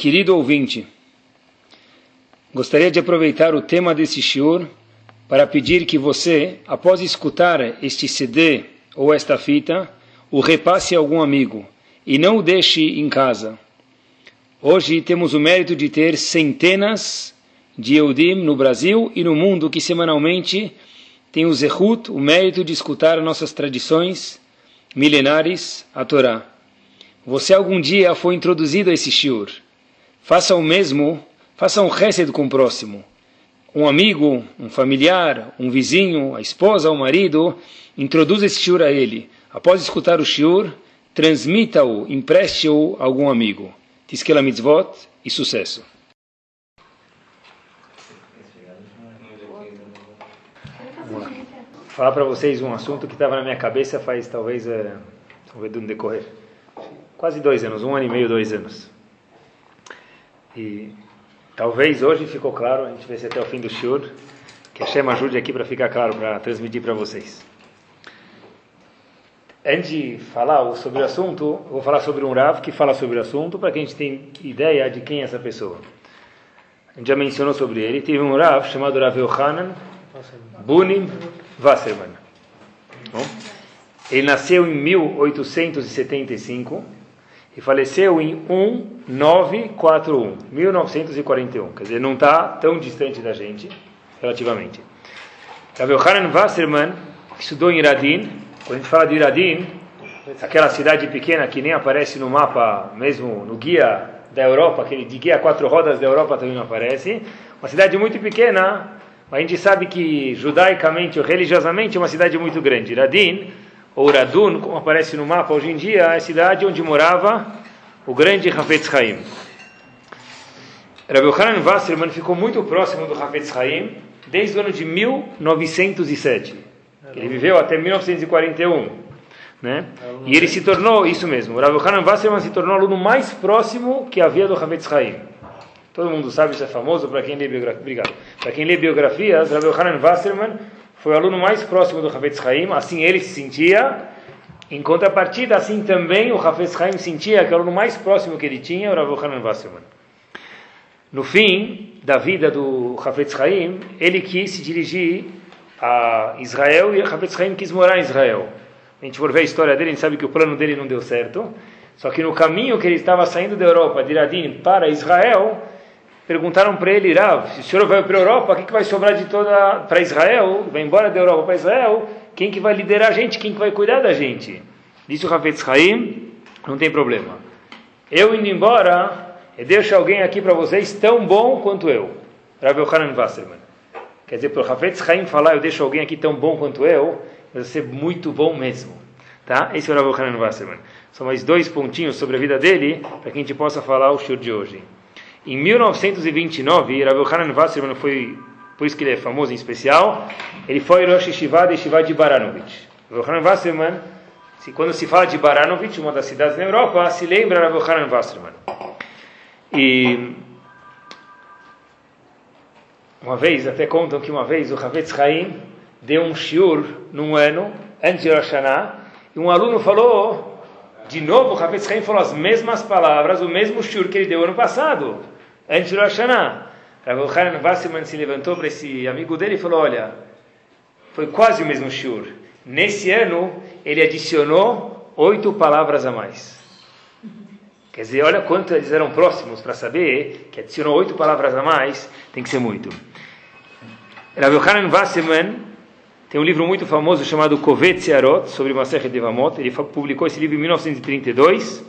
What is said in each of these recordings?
Querido ouvinte, gostaria de aproveitar o tema desse shiur para pedir que você, após escutar este CD ou esta fita, o repasse a algum amigo e não o deixe em casa. Hoje temos o mérito de ter centenas de Eudim no Brasil e no mundo que semanalmente tem o zehut, o mérito de escutar nossas tradições milenares, a Torá. Você algum dia foi introduzido a esse shiur. Faça o mesmo, faça um resed com o próximo. Um amigo, um familiar, um vizinho, a esposa, o marido, introduza esse shiur a ele. Após escutar o shiur, transmita-o, empreste-o a algum amigo. Tiskela mitzvot e sucesso. Falar para vocês um assunto que estava na minha cabeça faz talvez, é, talvez um decorrer, quase dois anos, um ano e meio, dois anos. E talvez hoje ficou claro, a gente vê se até o fim do shiur, que a Shema ajude aqui para ficar claro, para transmitir para vocês. Antes de falar sobre o assunto, vou falar sobre um Rav que fala sobre o assunto, para que a gente tenha ideia de quem é essa pessoa. A gente já mencionou sobre ele. Teve um Rav chamado Rav Yohanan Bunim Wasserman. Ele nasceu em 1875 e faleceu em 1941, 1941. Quer dizer, não está tão distante da gente, relativamente. Rav Yohanan Wasserman estudou em Radin. Quando a gente fala de Radin, aquela cidade pequena que nem aparece no mapa, mesmo no guia da Europa, aquele de guia quatro rodas da Europa também não aparece. Uma cidade muito pequena, a gente sabe que judaicamente ou religiosamente é uma cidade muito grande. Radin, ou Radun, como aparece no mapa hoje em dia, é a cidade onde morava o grande Hafetz Haim. Rabbi Yohanan Wasserman ficou muito próximo do Hafetz Haim desde o ano de 1907. Ele viveu até 1941. Né? E ele se tornou, isso mesmo, o Rav Yohanan Wasserman se tornou o aluno mais próximo que havia do Havetz Haim. Todo mundo sabe, isso é famoso para quem lê. Obrigado. Quem lê biografias, Rav Yohanan Wasserman foi o aluno mais próximo do Havetz Haim, assim ele se sentia. Em contrapartida, assim também o Havetz Haim sentia que o aluno mais próximo que ele tinha era o Rav Yohanan Wasserman. No fim da vida do Havetz Haim, ele quis se dirigir a Israel e Havetz Haim quis morar em Israel. A gente for ver a história dele, a gente sabe que o plano dele não deu certo. Só que no caminho que ele estava saindo da Europa, de Radin para Israel, perguntaram para ele, Rav, se o senhor vai para a Europa, o que, que vai sobrar de toda para Israel? Vai embora da Europa para Israel? Quem que vai liderar a gente? Quem que vai cuidar da gente? Disse o Havetz Haim, não tem problema. Eu indo embora, eu deixo alguém aqui para vocês tão bom quanto eu. Rav Yohanan Wasserman. Quer dizer, para o Havetz Haim falar, eu deixo alguém aqui tão bom quanto eu, vai ser muito bom mesmo. Tá? Esse é o Rav Yohanan Wasserman. São mais dois pontinhos sobre a vida dele, para que a gente possa falar o show de hoje. Em 1929, Rav Wasserman foi, por isso que ele é famoso em especial, ele foi Rosh Yeshiva de Yeshiva de Baranovich. Rav Yohanan Wasserman, se, quando se fala de Baranovich, uma das cidades na Europa, se lembra Rav Yohanan Wasserman. E uma vez, até contam que uma vez o Havetz Haim deu um shiur num ano, antes de Rosh Hashanah, e um aluno falou, de novo, o Havetz Haim falou as mesmas palavras, o mesmo shiur que ele deu ano passado, antes Rosh Hashanah. Rav Yochanan Wasserman se levantou para esse amigo dele e falou, olha, foi quase o mesmo shiur. Nesse ano, ele adicionou oito palavras a mais. Quer dizer, olha quanto eles eram próximos para saber que adicionou oito palavras a mais, tem que ser muito. Rav Yochanan Wasserman tem um livro muito famoso chamado Kovet Searot, sobre Masechet Devamot. Ele publicou esse livro em 1932.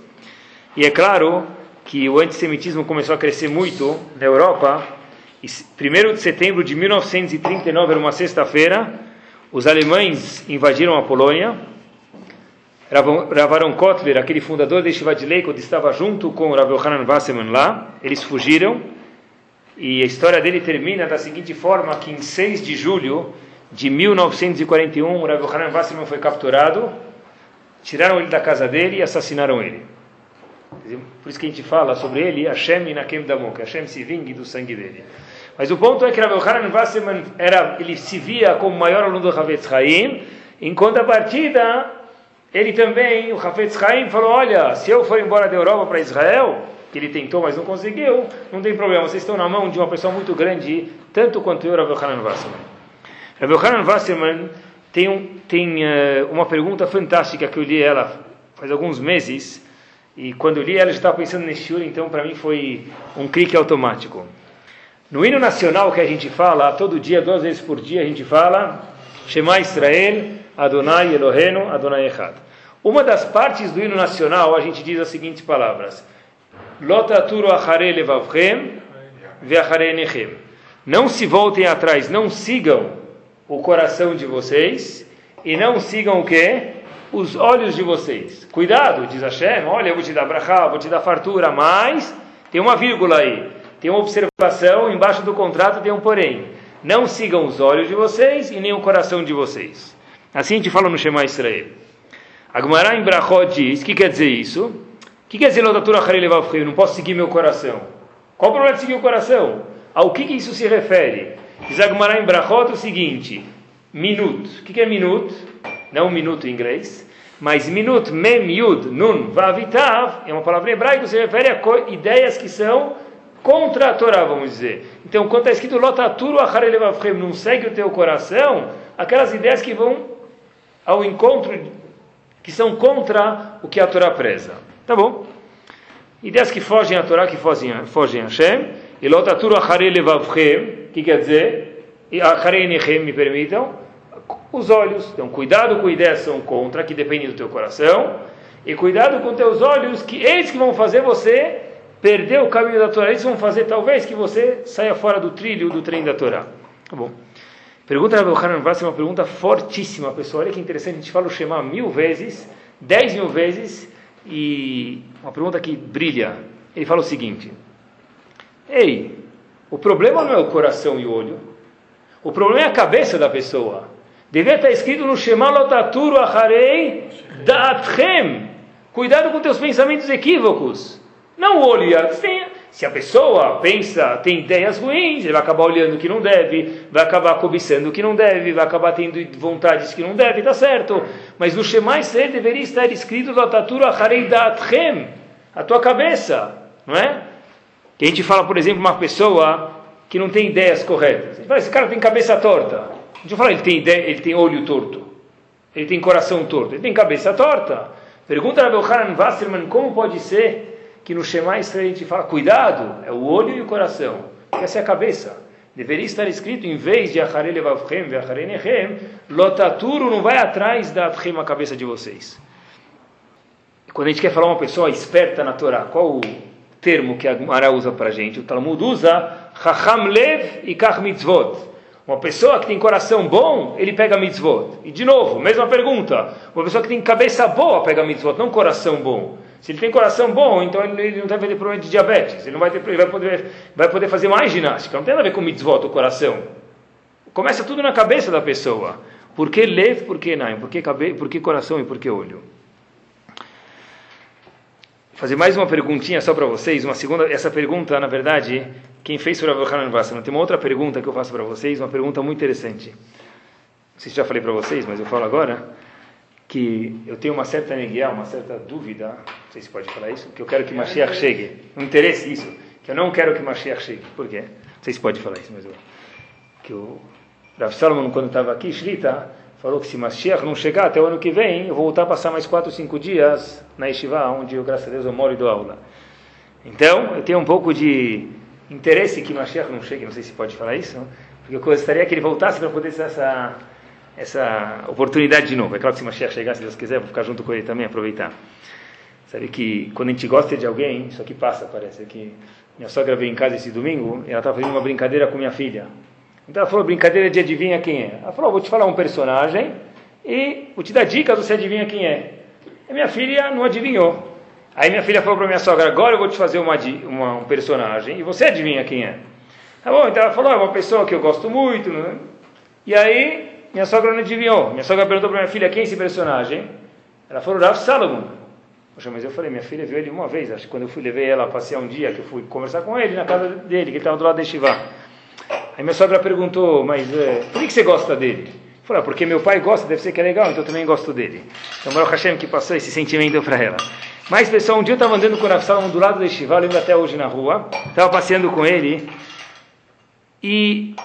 E é claro que o antissemitismo começou a crescer muito na Europa. E 1 de setembro de 1939, era uma sexta-feira, os alemães invadiram a Polônia. Rav Kotler, aquele fundador de Shiva de Leikod, estava junto com Rav Yohanan Wasserman lá. Eles fugiram. E a história dele termina da seguinte forma, que em 6 de julho de 1941, Rav Yohanan Wasserman foi capturado, tiraram ele da casa dele e assassinaram ele. Por isso que a gente fala sobre ele, Hashem Inakem Damon, que Hashem se vingue do sangue dele. Mas o ponto é que Rav Yohanan Wasserman era, ele se via como o maior aluno do Havetz Haim, em contrapartida, ele também, o Hafetz Haim, falou: Olha, se eu for embora da Europa para Israel, que ele tentou, mas não conseguiu, não tem problema. Vocês estão na mão de uma pessoa muito grande, tanto quanto eu, Rav Hanan Wasserman. Rav Hanan Wasserman tem, tem uh, uma pergunta fantástica que eu li ela faz alguns meses, e quando eu li ela, eu estava pensando nesse shiur, então para mim foi um clique automático. No hino nacional que a gente fala, todo dia, duas vezes por dia, a gente fala Shema Israel, Adonai Elohenu, Adonai Echad. Uma das partes do hino nacional, a gente diz as seguintes palavras: Lotaturu achare levavchem veachare nechem. Não se voltem atrás, não sigam o coração de vocês e não sigam o que? Os olhos de vocês. Cuidado, diz Hashem, olha, eu vou te dar brachá, vou te dar fartura, mas tem uma vírgula aí, tem uma observação, embaixo do contrato tem um porém. Não sigam os olhos de vocês e nem o coração de vocês. Assim a gente fala no Shema Israel. Agmará em Brachot diz, o que quer dizer isso? O que quer dizer Lodatura Eu não posso seguir meu coração. Qual o problema de seguir o coração? Ao que, que isso se refere? Diz Agmará em Brachot o seguinte, minuto. O que, é minuto? Não minuto em inglês. Mas minut, mem, yud, nun, vavitav, é uma palavra hebraica que se refere a ideias que são contra a Torá, vamos dizer. Então, quando está escrito lotaturu acharelevavchem, não segue o teu coração, aquelas ideias que vão ao encontro que são contra o que a Torá preza. Tá bom? Ideias que fogem à Torá, que fogem, fogem a. E lotaturu acharei levavchem, que quer dizer, acharei nechem, me permitam, os olhos. Então, cuidado com ideias são contra, que dependem do teu coração. E cuidado com teus olhos, que eles que vão fazer você perder o caminho da Torá. Eles vão fazer, talvez, que você saia fora do trilho, do trem da Torá. Tá bom. Pergunta da Hanan é uma pergunta fortíssima, pessoal. Olha que interessante, a gente fala o Shema mil vezes, dez mil vezes, e uma pergunta que brilha. Ele fala o seguinte: Ei, o problema não é o coração e o olho, o problema é a cabeça da pessoa. Devia estar escrito no Shema Lotaturu Acharei Da'atchem. Cuidado com teus pensamentos equívocos. Não o olho e a se a pessoa pensa, tem ideias ruins, ele vai acabar olhando o que não deve, vai acabar cobiçando o que não deve, vai acabar tendo vontades que não deve, tá certo. Mas no Shema Israel deveria estar escrito Lotaturu Acharei Da'atchem, a tua cabeça, não é? Que a gente fala, por exemplo, uma pessoa que não tem ideias corretas. Fala, esse cara tem cabeça torta. A gente fala, ele tem ideia, ele tem olho torto, ele tem coração torto, ele tem cabeça torta. Pergunta a Belhanan Wasserman como pode ser que no Shema Israel a gente fala, cuidado, é o olho e o coração. Essa é a cabeça. Deveria estar escrito, em vez de Acharei Levavchem, Acharei Nechem, Lotaturo não vai atrás da Atchem, a cabeça de vocês. Quando a gente quer falar uma pessoa esperta na Torá, qual o termo que a Gemara usa para gente? O Talmud usa Chacham Lev e Kach Mitzvot. Uma pessoa que tem coração bom, ele pega mitzvot. E de novo, mesma pergunta. Uma pessoa que tem cabeça boa pega mitzvot, não coração bom. Se ele tem coração bom, então ele, não deve ter problema de diabetes. Ele não vai, ter, ele vai, poder, vai poder fazer mais ginástica. Não tem nada a ver com mitzvot, o coração. Começa tudo na cabeça da pessoa. Por que lev, por que não? Por por que coração e por que olho? Fazer mais uma perguntinha só para vocês. Uma segunda, essa pergunta, na verdade, quem fez foi o Hanan Vassana. Tem uma outra pergunta que eu faço para vocês, uma pergunta muito interessante. Não sei se já falei para vocês, mas eu falo agora que eu tenho uma certa neguia, uma certa dúvida, não sei se pode falar isso, que eu quero que Mashiach chegue. Um interesse isso, que eu não quero que Mashiach chegue. Por quê? Não sei se pode falar isso, mas eu, que o Rav Salomon, quando estava aqui, Shrita, falou que se Mashiach não chegar até o ano que vem, eu vou voltar a passar mais 4 ou 5 dias na Yeshiva, onde eu, graças a Deus, eu moro e dou aula. Então, eu tenho um pouco de interesse que Mashiach não chegue, não sei se pode falar isso, porque eu gostaria que ele voltasse para poder ser essa essa oportunidade de novo. É claro que se Mashiach chegar, se Deus quiser, vou ficar junto com ele também, aproveitar. Sabe que quando a gente gosta de alguém, isso aqui passa, parece. que minha sogra veio em casa esse domingo e ela estava fazendo uma brincadeira com minha filha. Então ela falou, brincadeira de adivinha quem é. Ela falou, vou te falar um personagem e vou te dar dicas, você adivinha quem é. E minha filha não adivinhou. Aí minha filha falou para minha sogra, agora eu vou te fazer uma, uma, um personagem e você adivinha quem é. Tá bom, então ela falou, é uma pessoa que eu gosto muito. Né? E aí minha sogra não adivinhou. Minha sogra perguntou para minha filha quem é esse personagem. Ela falou Rav Salomon. Poxa, mas eu falei, minha filha viu ele uma vez, acho que quando eu fui levei ela a passear um dia, que eu fui conversar com ele na casa dele, que ele estava do lado da Shiva. Aí minha sogra perguntou, mas é, por que você gosta dele? Eu falei, ah, porque meu pai gosta, deve ser que é legal, então eu também gosto dele. Então, Baruch Hashem que passou esse sentimento para ela. Mas, pessoal, um dia eu estava andando com o Rav Salomon do lado do Yeshiva, lembro até hoje na rua, estava passeando com ele, e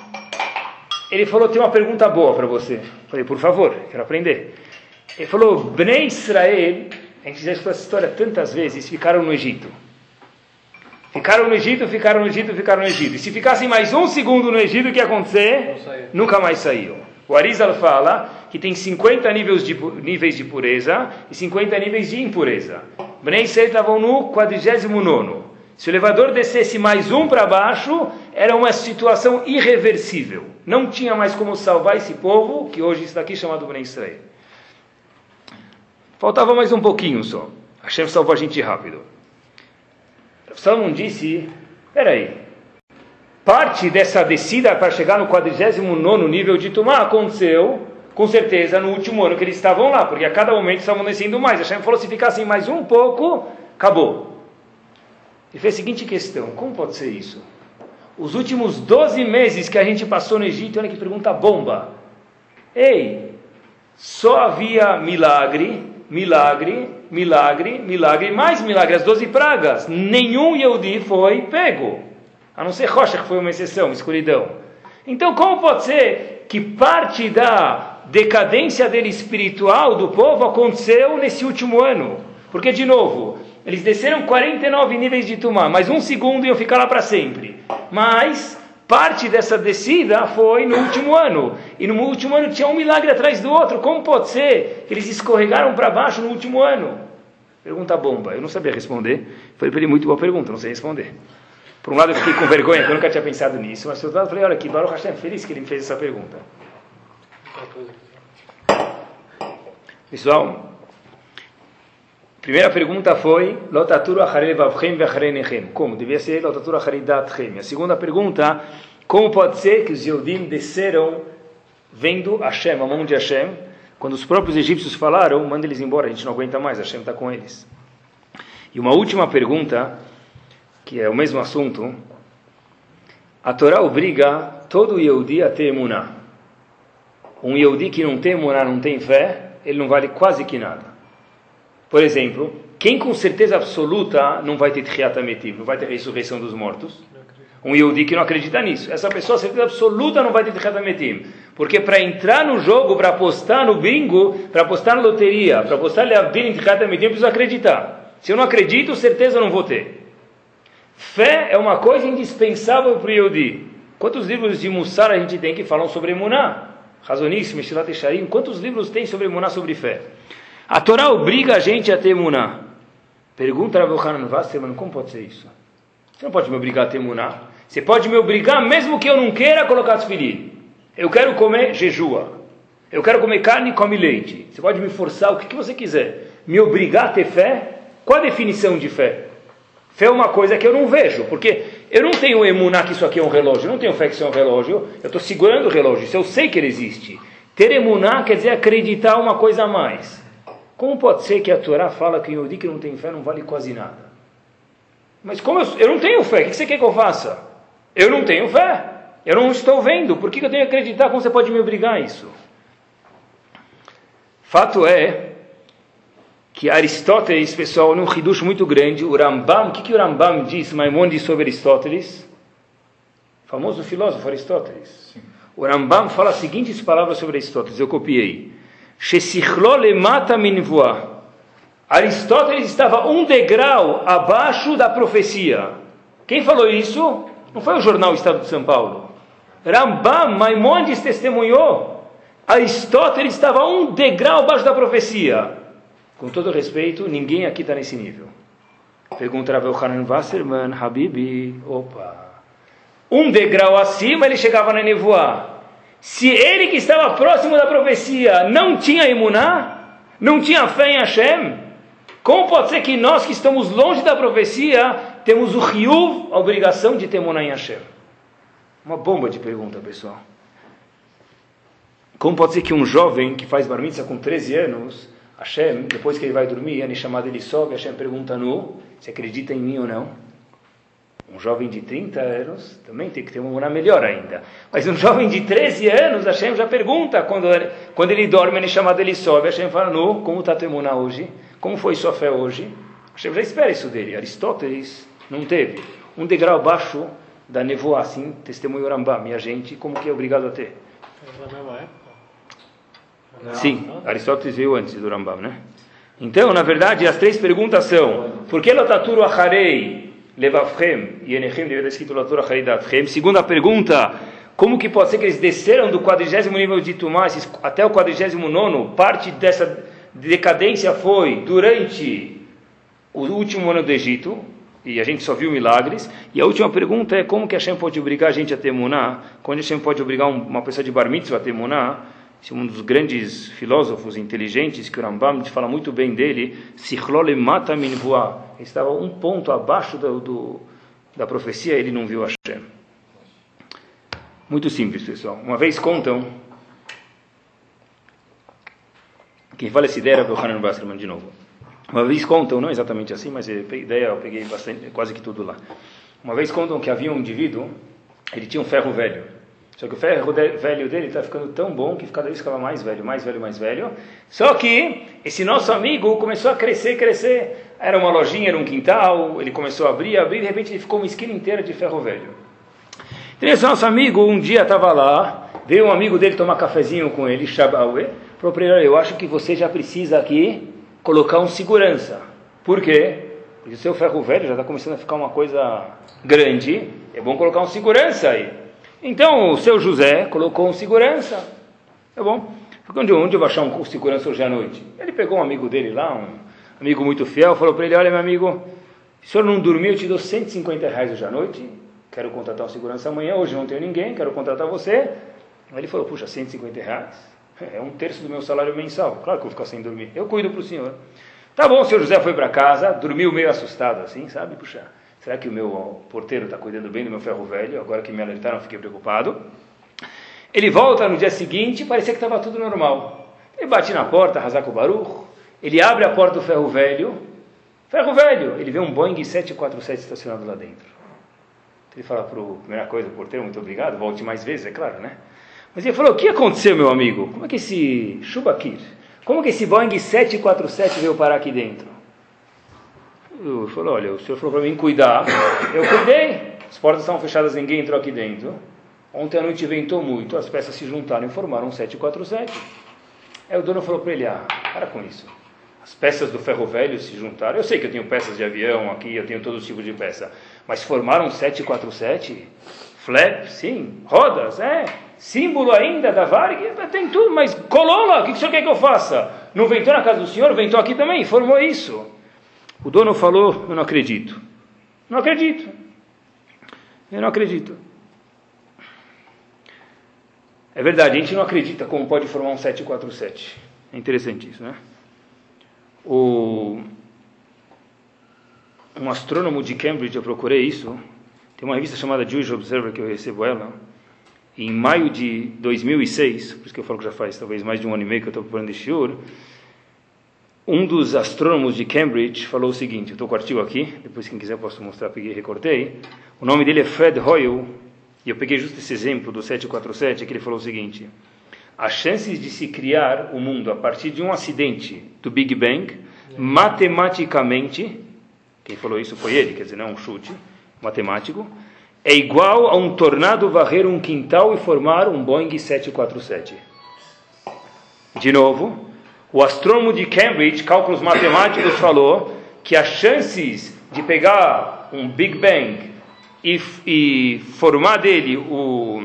ele falou, tem uma pergunta boa para você. Falei, por favor, quero aprender. Ele falou, Bnei Israel, a gente já escutou essa história tantas vezes, ficaram no Egito. Ficaram no Egito, ficaram no Egito, ficaram no Egito. E se ficassem mais um segundo no Egito, o que ia acontecer? Nunca mais saíam. O Arizal fala que tem 50 níveis de, níveis de pureza e 50 níveis de impureza. Bnei Israel estavam no 49. Se o elevador descesse mais um para baixo, era uma situação irreversível. Não tinha mais como salvar esse povo, que hoje está aqui chamado Bnei Israel. Faltava mais um pouquinho só. Hashem salvou a gente rápido. Salomão disse, peraí, parte dessa descida para chegar no 49 nível de Tumá aconteceu com certeza no último ano que eles estavam lá, porque a cada momento estavam descendo mais. Hashem falou: se ficassem mais um pouco, acabou. E fez a seguinte questão: como pode ser isso? Os últimos 12 meses que a gente passou no Egito, olha que pergunta bomba. Ei, só havia milagre, milagre, milagre, milagre, mais milagre, as 12 pragas. Nenhum Yehudi foi pego. A não ser Rocha, que foi uma exceção, escuridão. Então, como pode ser que parte da decadência dele espiritual do povo aconteceu nesse último ano. Porque, de novo, eles desceram 49 níveis de Tumá, mas um segundo iam ficar lá para sempre. Mas parte dessa descida foi no último ano. E no último ano tinha um milagre atrás do outro. Como pode ser que eles escorregaram para baixo no último ano? Pergunta bomba. Eu não sabia responder. Foi para ele muito boa pergunta, não sei responder. Por um lado eu fiquei com vergonha, porque eu nunca tinha pensado nisso. Mas por outro lado eu falei, olha que Baruch Hashem, feliz que ele me fez essa pergunta. Pessoal, primeira pergunta foi Lotaturu Como? Devia ser Lotaturu A segunda pergunta, como pode ser que os Yehudim desceram vendo Hashem, a mão de Hashem, quando os próprios egípcios falaram, manda eles embora, a gente não aguenta mais, Hashem está com eles. E uma última pergunta, que é o mesmo assunto, a Torá obriga todo Yehudi a ter emuná. Um Yehudi que não tem emuná, não tem fé, ele não vale quase que nada. Por exemplo, quem com certeza absoluta não vai ter Tchiat não vai ter ressurreição dos mortos? Um Yehudi que não acredita nisso. Essa pessoa, certeza absoluta, não vai ter Tchiat Porque para entrar no jogo, para apostar no bingo, para apostar na loteria, para apostar em Tchiat eu preciso acreditar. Se eu não acredito, certeza eu não vou ter. Fé é uma coisa indispensável para o Yehudi. Quantos livros de Mussar a gente tem que falam sobre Emuná? Razoníssimo, Shilat Esharim. Quantos livros tem sobre Emuná, sobre fé? A Torá obriga a gente a ter Emuná. Pergunta Rav Yohanan Wasserman, como pode ser isso? Você não pode me obrigar a ter Emuná. Você pode me obrigar, mesmo que eu não queira, colocar filhos. Eu quero comer jejua. Eu quero comer carne e come leite. Você pode me forçar o que, que você quiser. Me obrigar a ter fé? Qual a definição de fé? Fé é uma coisa que eu não vejo, porque eu não tenho emuná que isso aqui é um relógio, eu não tenho fé que isso é um relógio, eu estou segurando o relógio, se eu sei que ele existe. Ter emuná quer dizer acreditar uma coisa a mais. Como pode ser que a Torá fala que o que não tem fé não vale quase nada? Mas como eu, eu não tenho fé, o que você quer que eu faça? Eu não tenho fé, eu não estou vendo, por que eu tenho que acreditar? Como você pode me obrigar a isso? Fato é que Aristóteles, pessoal, num hidush muito grande, o Rambam, o que, que o Rambam diz, Maimonides, sobre Aristóteles? O famoso filósofo Aristóteles. Sim. O Rambam fala as seguintes palavras sobre Aristóteles, eu copiei. Aristóteles estava um degrau abaixo da profecia. Quem falou isso? Não foi o jornal Estado de São Paulo. Rambam, Maimonides testemunhou. Aristóteles estava um degrau abaixo da profecia. Com todo respeito, ninguém aqui está nesse nível. Pergunta Rav Hanan Wasserman, Habibi, opa. Um degrau acima ele chegava na nevoa. Se ele que estava próximo da profecia não tinha imuná, não tinha fé em Hashem, como pode ser que nós que estamos longe da profecia temos o riuv, a obrigação de ter imuná em Hashem? Uma bomba de pergunta, pessoal. Como pode ser que um jovem que faz bar com 13 anos Hashem, depois que ele vai dormir, a Neshama dele sobe, Hashem pergunta no, se acredita em mim ou não. Um jovem de 30 anos também tem que ter uma mora melhor ainda. Mas um jovem de 13 anos, Hashem já pergunta, quando ele, quando ele dorme, a Neshama dele sobe, Hashem fala, no, como está tua hoje? Como foi sua fé hoje? Hashem já espera isso dele. Aristóteles não teve. Um degrau abaixo da nevoa, assim, testemunho Rambam. E a gente, como que é obrigado a ter? Sim, Aristóteles veio antes do Rambam, né? Então, na verdade, as três perguntas são: por que Lotaturu Acharei Levavchem e Enechem deveria ter escrito Lotaturu Acharei Datchem? Segunda pergunta: como que pode ser que eles desceram do quadrigésimo nível de Tumá até o quadrigésimo nono? Parte dessa decadência foi durante o último ano do Egito, e a gente só viu milagres. E a última pergunta é como que Hashem pode obrigar a gente a ter muná? Quando Hashem pode obrigar uma pessoa de bar mitzvah a é um dos grandes filósofos inteligentes, que o Rambam fala muito bem dele, Sichlole mata estava um ponto abaixo do, do, da profecia, ele não viu Hashem. Muito simples, pessoal. Uma vez contam, quem fala essa ideia era o Hanan Baskerman de novo. Uma vez contam, não exatamente assim, mas a ideia eu peguei bastante, quase que tudo lá. Uma vez contam que havia um indivíduo, ele tinha um ferro velho. Só que o ferro velho dele está ficando tão bom que cada vez ficava mais velho, mais velho, mais velho. Só que esse nosso amigo começou a crescer, crescer. Era uma lojinha, era um quintal, ele começou a abrir, abrir, e de repente ele ficou uma esquina inteira de ferro velho. Então esse nosso amigo um dia estava lá, veio um amigo dele tomar cafezinho com ele, Shabaue, falou para ele, eu acho que você já precisa aqui colocar um segurança. Por quê? Porque o seu ferro velho já está começando a ficar uma coisa grande, é bom colocar um segurança aí. Então o seu José colocou um segurança. Tá bom? Onde, onde eu vou achar um segurança hoje à noite? Ele pegou um amigo dele lá, um amigo muito fiel, falou para ele: Olha, meu amigo, se o senhor não dormir, eu te dou 150 reais hoje à noite. Quero contratar um segurança amanhã. Hoje não tenho ninguém, quero contratar você. Aí ele falou: Puxa, 150 reais? É um terço do meu salário mensal. Claro que eu vou ficar sem dormir. Eu cuido para o senhor. Tá bom, o senhor José foi para casa, dormiu meio assustado assim, sabe? Puxa, Será que o meu porteiro está cuidando bem do meu ferro velho? Agora que me alertaram, fiquei preocupado. Ele volta no dia seguinte, parecia que estava tudo normal. Ele bate na porta, Hazako Baruch. Ele abre a porta do ferro velho. Ferro velho! Ele vê um Boeing 747 estacionado lá dentro. Ele fala para o, primeira coisa, o porteiro, muito obrigado, volte mais vezes, é claro, né? Mas ele falou, o que aconteceu, meu amigo? Como é que esse Shubakir, como é que esse Boeing 747 veio parar aqui dentro? Eu falou, olha, o senhor falou para mim cuidar, eu cuidei. As portas estavam fechadas, ninguém entrou aqui dentro. Ontem à noite ventou muito, as peças se juntaram e formaram um 747. Aí o dono falou para ele, ah, para com isso. As peças do ferro velho se juntaram. Eu sei que eu tenho peças de avião aqui, eu tenho todo tipo de peça. Mas formaram um 747? Flap, sim. Rodas, é. Símbolo ainda da Varig, tem tudo, mas colou lá, o que o senhor quer que eu faça? Não ventou na casa do senhor, ventou aqui também, formou isso. O dono falou: Eu não acredito. Não acredito. Eu não acredito. É verdade, a gente não acredita como pode formar um 747. É interessante isso, né? O, um astrônomo de Cambridge, eu procurei isso, tem uma revista chamada Jewish Observer que eu recebo ela, em maio de 2006, por isso que eu falo que já faz talvez mais de um ano e meio que eu estou procurando esse shiur, um dos astrônomos de Cambridge falou o seguinte, eu estou com o artigo aqui, depois quem quiser posso mostrar, peguei recortei. O nome dele é Fred Hoyle, e eu peguei justo esse exemplo do 747, que ele falou o seguinte, as chances de se criar o mundo a partir de um acidente do Big Bang, matematicamente, quem falou isso foi ele, quer dizer, não é um chute matemático, é igual a um tornado varrer um quintal e formar um Boeing 747. De novo, o astrônomo de Cambridge, cálculos matemáticos, falou que as chances de pegar um Big Bang e, e formar dele o,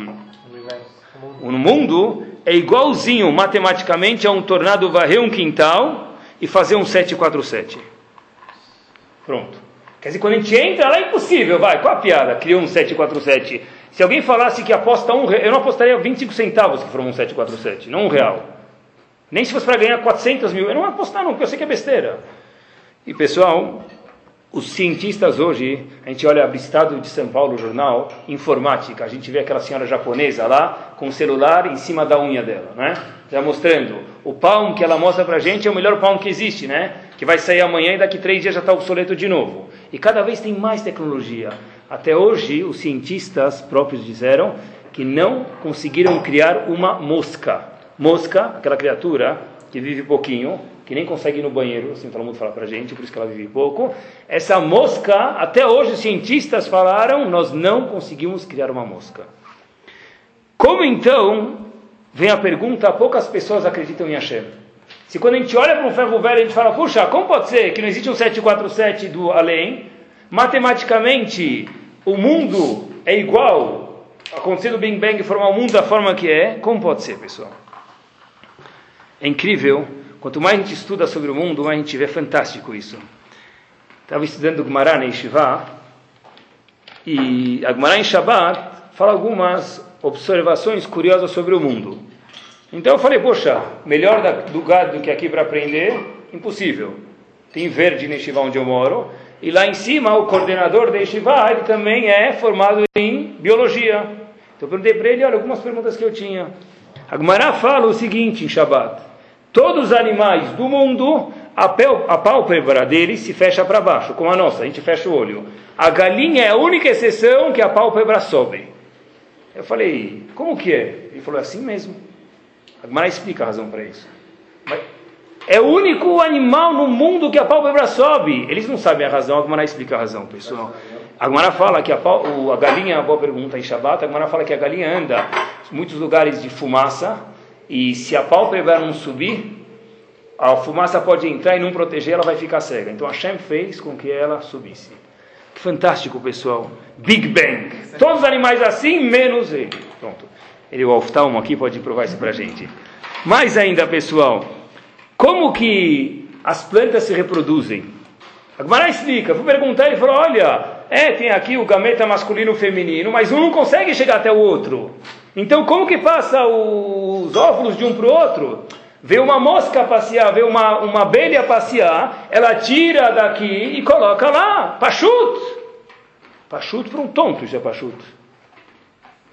o mundo é igualzinho matematicamente a um tornado varrer um quintal e fazer um 747. Pronto. Quer dizer, quando a gente entra lá é impossível, vai, qual a piada? Criou um 747. Se alguém falasse que aposta um eu não apostaria 25 centavos que formou um 747, não um real. Nem se fosse para ganhar 400 mil. Eu não apostar não, porque eu sei que é besteira. E pessoal, os cientistas hoje, a gente olha o Estado de São Paulo, jornal, informática, a gente vê aquela senhora japonesa lá, com o celular em cima da unha dela, né? Já mostrando. O palm que ela mostra para a gente é o melhor palm que existe, né? Que vai sair amanhã e daqui três dias já está obsoleto de novo. E cada vez tem mais tecnologia. Até hoje, os cientistas próprios disseram que não conseguiram criar uma mosca mosca, aquela criatura que vive pouquinho, que nem consegue ir no banheiro, assim o Talmud fala para gente, por isso que ela vive pouco. Essa mosca, até hoje os cientistas falaram, nós não conseguimos criar uma mosca. Como então, vem a pergunta, poucas pessoas acreditam em Hashem. Se quando a gente olha para um ferro velho, a gente fala, puxa, como pode ser que não existe um 747 do além? Matematicamente, o mundo é igual, acontecendo o Big Bang formar o mundo da forma que é, como pode ser, pessoal? É incrível, quanto mais a gente estuda sobre o mundo, mais a gente vê fantástico isso. Estava estudando Gemara na Yeshiva, e a Gemara em Shabbat fala algumas observações curiosas sobre o mundo. Então eu falei, poxa, melhor lugar do que aqui para aprender? Impossível. Tem verde na Yeshiva onde eu moro, e lá em cima o coordenador da Yeshiva, ele também é formado em biologia. Então eu perguntei para ele, olha, algumas perguntas que eu tinha. A Gemara fala o seguinte em Shabbat, todos os animais do mundo, a, pálpebra deles se fecha para baixo, como a nossa, a gente fecha o olho. A galinha é a única exceção que a pálpebra sobe. Eu falei, como que é? Ele falou, é assim mesmo. A Gemara explica a razão para isso. Mas é o único animal no mundo que a pálpebra sobe. Eles não sabem a razão, a Gemara explica a razão, pessoal. A Gemara fala que a, a galinha, a boa pergunta em Shabbat, a Gemara fala que a galinha anda em muitos lugares de fumaça, e se a pálpebra não subir, a fumaça pode entrar e não proteger, ela vai ficar cega. Então Hashem fez com que ela subisse. Que fantástico, pessoal. Big Bang. Todos os animais assim, menos ele. Pronto. Ele, o oftalmo aqui, pode provar isso para a gente. Mais ainda, pessoal, como que as plantas se reproduzem? A Gemara explica, vou perguntar, ele falou, olha, é, tem aqui o gameta masculino e feminino, mas um não consegue chegar até o outro. Então, como que passa os óvulos de um para o outro? Vê uma mosca passear, vê uma, uma abelha passear, ela tira daqui e coloca lá, pachuto. Pachuto para um tonto, isso é pachuto.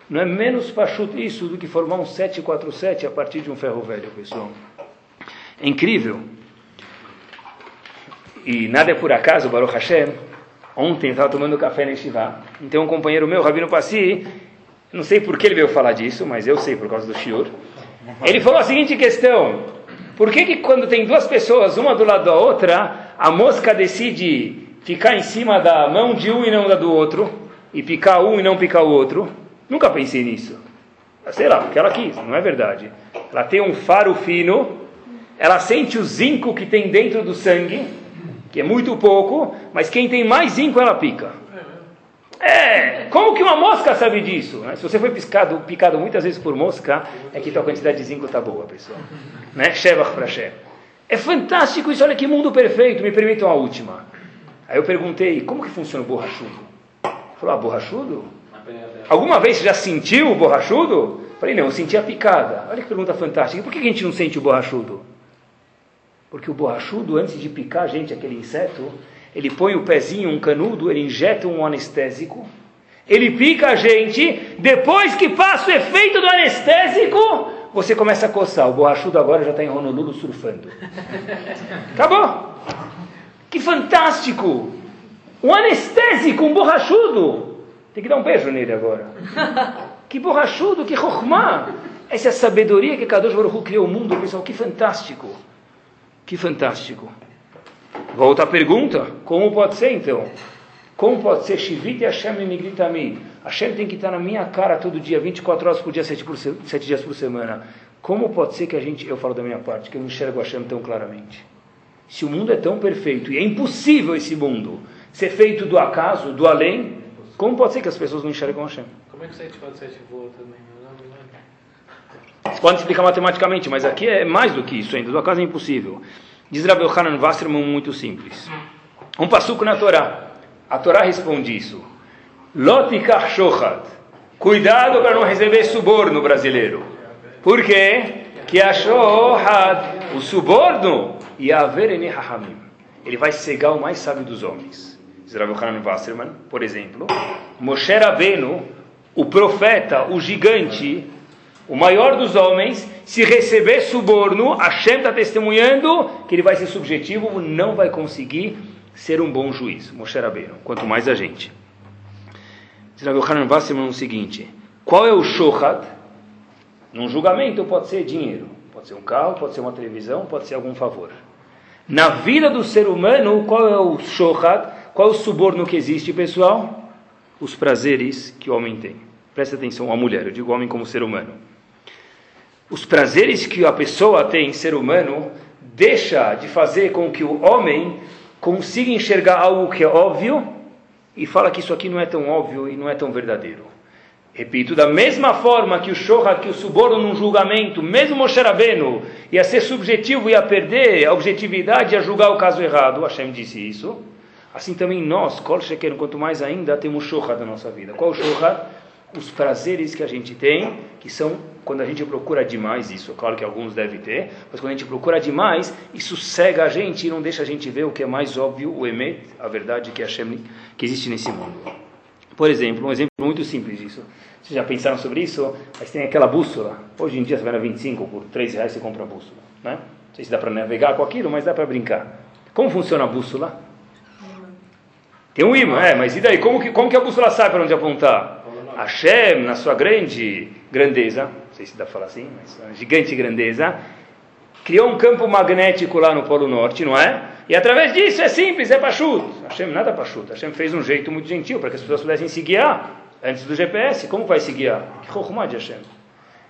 Não é menos pachuto isso do que formar um 747 a partir de um ferro velho, pessoal. É incrível. E nada é por acaso, Baruch Hashem. Ontem estava tomando café na Shiva. Então um companheiro meu, Rabino Passi, não sei por que ele veio falar disso, mas eu sei por causa do Shiur. Ele falou a seguinte questão. Por que, que quando tem duas pessoas, uma do lado da outra, a mosca decide ficar em cima da mão de um e não da do outro, e picar um e não picar o outro? Nunca pensei nisso. Sei lá, porque ela quis, não é verdade. Ela tem um faro fino, ela sente o zinco que tem dentro do sangue, que é muito pouco, mas quem tem mais zinco ela pica. É, como que uma mosca sabe disso? Né? Se você foi piscado, picado muitas vezes por mosca, é que tua quantidade de zinco está boa, pessoal. Né? Shevach para É fantástico isso, olha que mundo perfeito, me permitam a última. Aí eu perguntei, como que funciona o borrachudo? Falou, ah, borrachudo? Alguma vez você já sentiu o borrachudo? Falei, não, eu senti a picada. Olha que pergunta fantástica. Por que a gente não sente o borrachudo? Porque o borrachudo, antes de picar a gente, aquele inseto, ele põe o pezinho, um canudo, ele injeta um anestésico, ele pica a gente, depois que passa o efeito do anestésico, você começa a coçar. O borrachudo agora já está em Honolulu surfando. Acabou! Que fantástico! Um anestésico, um borrachudo. Tem que dar um beijo nele agora. que borrachudo, que rohmá. Essa é a sabedoria que Kadosh Baruch criou o mundo, pessoal. Que fantástico. Que fantástico. Volta a pergunta. Como pode ser, então? Como pode ser Shivit Hashem Migritami? Hashem tem que estar na minha cara todo dia, 24 horas por dia, 7, por 7 dias por semana. Como pode ser que a gente, eu falo da minha parte, que eu não enxergo Hashem tão claramente? Se o mundo é tão perfeito, e é impossível esse mundo ser feito do acaso, do além, como pode ser que as pessoas não enxergam Hashem? Como é que 7 4 7 voa também? Você pode explicar matematicamente, mas aqui é mais do que isso ainda. Do acaso é impossível. Diz Rabel Hanan Wasserman muito simples. Um passuco na Torá. A Torá responde isso. Lotikach shochad. Cuidado para não receber suborno brasileiro. Por quê? Que a shochad, o suborno, e a hahamim. Ele vai cegar o mais sábio dos homens diz Rav Hanan Wasserman, por exemplo, Moshe Rabbeinu, o profeta, o gigante, o maior dos homens, se receber suborno, Hashem está testemunhando que ele vai ser subjetivo, não vai conseguir ser um bom juiz, Moshe Rabbeinu, quanto mais a gente. Diz Rav Hanan Wasserman o seguinte, qual é o shohat? Num julgamento pode ser dinheiro, pode ser um carro, pode ser uma televisão, pode ser algum favor. Na vida do ser humano, qual é o shohat? Qual é o suborno que existe, pessoal? Os prazeres que o homem tem. Presta atenção, a mulher, eu digo homem como ser humano. Os prazeres que a pessoa tem, ser humano, deixa de fazer com que o homem consiga enxergar algo que é óbvio e fala que isso aqui não é tão óbvio e não é tão verdadeiro. Repito, da mesma forma que o Shoha, que o suborno num julgamento, mesmo Moshe Rabbeinu, ia ser subjetivo, ia perder a objetividade, ia julgar o caso errado, Hashem disse isso, assim também nós, Kol Sheker, quanto mais ainda, temos Shoha da nossa vida. Qual Shoha? Os prazeres que a gente tem, que são quando a gente procura demais isso, claro que alguns devem ter, mas quando a gente procura demais, isso cega a gente e não deixa a gente ver o que é mais óbvio, o Emet, a verdade que, Hashem, que existe nesse mundo. Por exemplo, um exemplo muito simples disso. Vocês já pensaram sobre isso? Mas tem aquela bússola. Hoje em dia você vai na 25, por 3 reais você compra a bússola. Né? Não sei se dá para navegar com aquilo, mas dá para brincar. Como funciona a bússola? Tem um imã, é, mas e daí? Como que, como que a bússola sabe para onde apontar? Hashem, na sua grande grandeza, sei se dá para falar assim, mas gigante grandeza, criou um campo magnético lá no Polo Norte, não é? E através disso é simples, é pachut. Hashem nada pachut. Hashem fez um jeito muito gentil para que as pessoas pudessem se guiar antes do GPS. Como vai se guiar? Que chokhmah de Hashem.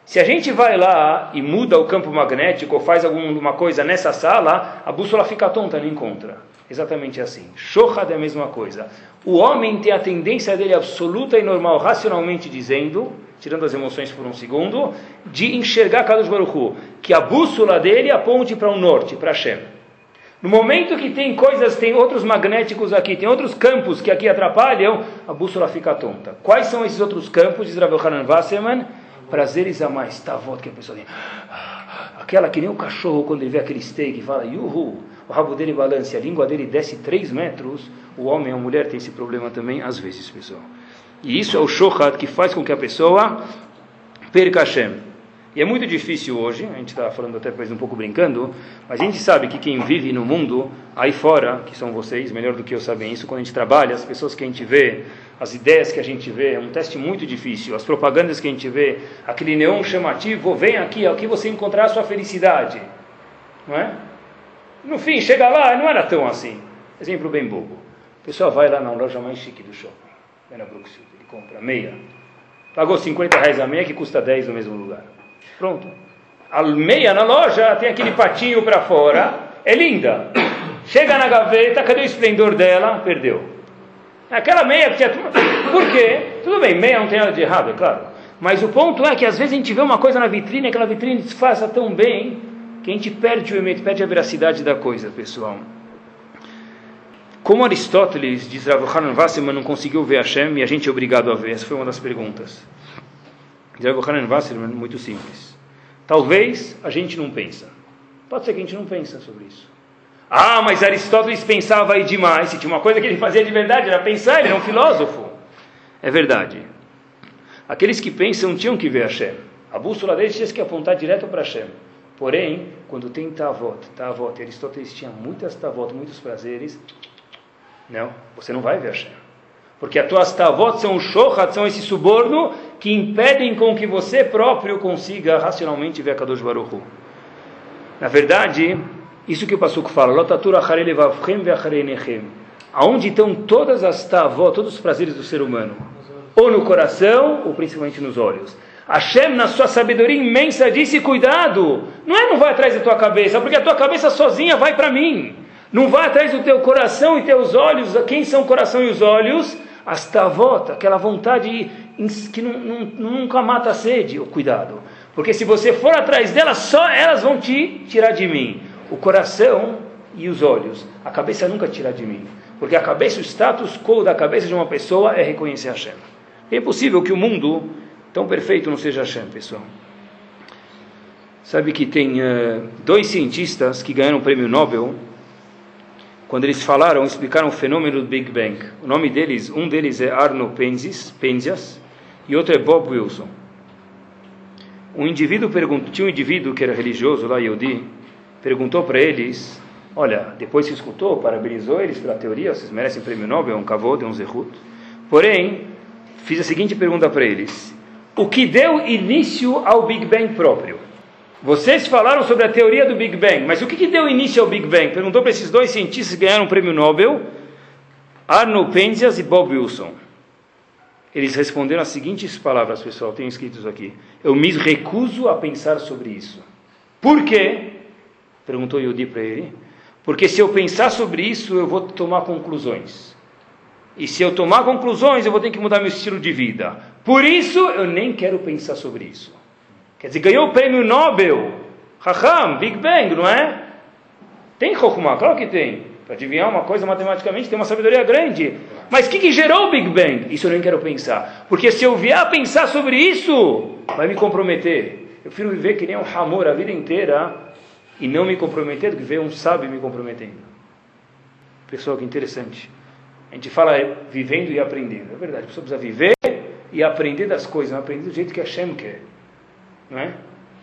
Se a gente vai lá e muda o campo magnético ou faz alguma coisa nessa sala, a bússola fica tonta, não encontra. Exatamente assim. Shohad é a mesma coisa. O homem tem a tendência dele absoluta e normal, racionalmente dizendo, tirando as emoções por um segundo, de enxergar Kadosh Baruch Hu, que a bússola dele aponte para o norte, para Hashem. No momento que tem coisas, tem outros magnéticos aqui, tem outros campos que aqui atrapalham, a bússola fica tonta. Quais são esses outros campos? Diz Rav Hanan Wasserman, prazeres a mais, volta que a pessoa tem. Aquela que nem o cachorro quando ele vê aquele steak fala, yuhu, o rabo dele balança, a língua dele desce 3 metros, o homem ou a mulher tem esse problema também, às vezes, pessoal. E isso é o shohat que faz com que a pessoa perca Hashem. E é muito difícil hoje, a gente está falando até depois um pouco brincando, mas a gente sabe que quem vive no mundo, aí fora, que são vocês, melhor do que eu sabem isso, quando a gente trabalha, as pessoas que a gente vê, as ideias que a gente vê, é um teste muito difícil, as propagandas que a gente vê, aquele neon chamativo, vem aqui, aqui você encontrar a sua felicidade. Não é? No fim, chega lá, não era tão assim. Exemplo bem bobo. O pessoal vai lá na loja mais chique do shopping, na Brookfield, compra meia. Pagou 50 reais a meia que custa 10 no mesmo lugar. Pronto. A meia na loja tem aquele patinho para fora, é linda. Chega na gaveta, cadê o esplendor dela? Perdeu. Aquela meia que tinha. Por quê? Tudo bem, meia não tem nada de errado, é claro. Mas o ponto é que às vezes a gente vê uma coisa na vitrine, aquela vitrine disfarça tão bem, que a gente perde o emete, perde a veracidade da coisa, pessoal. Como Aristóteles, diz Rav Hanan não conseguiu ver Hashem e a gente é obrigado a ver? Essa foi uma das perguntas. Diz Rav Hanan muito simples. Talvez a gente não pensa. Pode ser que a gente não pensa sobre isso. Ah, mas Aristóteles pensava aí demais. Se tinha uma coisa que ele fazia de verdade, era pensar, ele era um filósofo. É verdade. Aqueles que pensam tinham que ver Hashem. A bússola deles tinha que apontar direto para Hashem. Porém, quando tem Tavot, Tavot, Aristóteles tinha muitas Tavot, muitos prazeres, não, você não vai ver Hashem. Porque as tuas Tavot são o Shohat, são esse suborno que impedem com que você próprio consiga racionalmente ver a Kadosh Baruch Hu. Na verdade, isso que o Passuco fala, Lotatura Aonde estão todas as Tavot, todos os prazeres do ser humano? Ou no coração, ou principalmente nos olhos. Hashem, na sua sabedoria imensa, disse: Cuidado, não é não vai atrás da tua cabeça, porque a tua cabeça sozinha vai para mim. Não vai atrás do teu coração e teus olhos. Quem são o coração e os olhos? As tavot, aquela vontade que não, não, nunca mata a sede. Oh, cuidado, porque se você for atrás delas, só elas vão te tirar de mim. O coração e os olhos. A cabeça nunca tira de mim. Porque a cabeça, o status quo da cabeça de uma pessoa é reconhecer Hashem. É impossível que o mundo tão perfeito não seja Hashem, pessoal. Sabe que tem uh, dois cientistas que ganharam o prêmio Nobel quando eles falaram, explicaram o fenômeno do Big Bang. O nome deles, um deles é Arno Penzias, Penzias e outro é Bob Wilson. Um indivíduo perguntou, tinha um indivíduo que era religioso lá, Yodi, perguntou para eles, olha, depois que escutou, parabenizou eles pela teoria, vocês merecem prêmio Nobel, é um kavod, é um zerut. Porém, fiz a seguinte pergunta para eles: o que deu início ao Big Bang próprio? Vocês falaram sobre a teoria do Big Bang, mas o que, que deu início ao Big Bang? Perguntou para esses dois cientistas que ganharam o prêmio Nobel, Arnold Penzias e Bob Wilson. Eles responderam as seguintes palavras, pessoal, tenho escritos aqui. Eu me recuso a pensar sobre isso. Por quê? Perguntou Yudi para ele. Porque se eu pensar sobre isso, eu vou tomar conclusões. E se eu tomar conclusões, eu vou ter que mudar meu estilo de vida. Por isso, eu nem quero pensar sobre isso. Quer dizer, ganhou o prêmio Nobel. Raham, Big Bang, não é? Tem Chokhmah, claro que tem. Para adivinhar uma coisa matematicamente tem uma sabedoria grande. Mas o que, que gerou o Big Bang? Isso eu nem quero pensar. Porque se eu vier a pensar sobre isso, vai me comprometer. Eu prefiro viver que nem um Hamor a vida inteira e não me comprometer do que ver um sábio me comprometendo. Pessoal, que interessante. A gente fala vivendo e aprendendo. É verdade, a pessoa precisa viver e aprender das coisas, não aprender do jeito que Hashem quer. Não é?